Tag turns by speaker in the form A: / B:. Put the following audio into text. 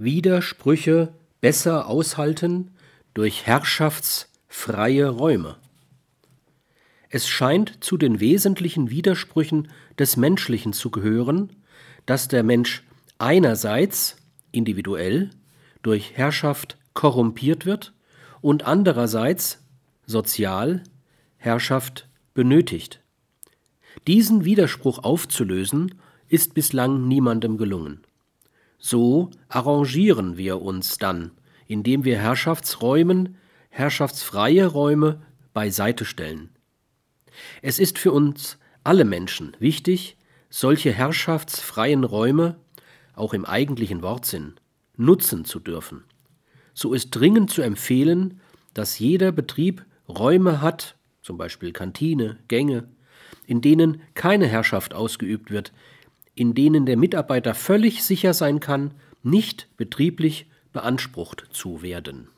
A: Widersprüche besser aushalten durch herrschaftsfreie Räume. Es scheint zu den wesentlichen Widersprüchen des Menschlichen zu gehören, dass der Mensch einerseits individuell durch Herrschaft korrumpiert wird und andererseits sozial Herrschaft benötigt. Diesen Widerspruch aufzulösen, ist bislang niemandem gelungen. So arrangieren wir uns dann, indem wir Herrschaftsräumen herrschaftsfreie Räume beiseite stellen. Es ist für uns alle Menschen wichtig, solche herrschaftsfreien Räume, auch im eigentlichen Wortsinn, nutzen zu dürfen. So ist dringend zu empfehlen, dass jeder Betrieb Räume hat, zum Beispiel Kantine, Gänge, in denen keine Herrschaft ausgeübt wird, in denen der Mitarbeiter völlig sicher sein kann, nicht betrieblich beansprucht zu werden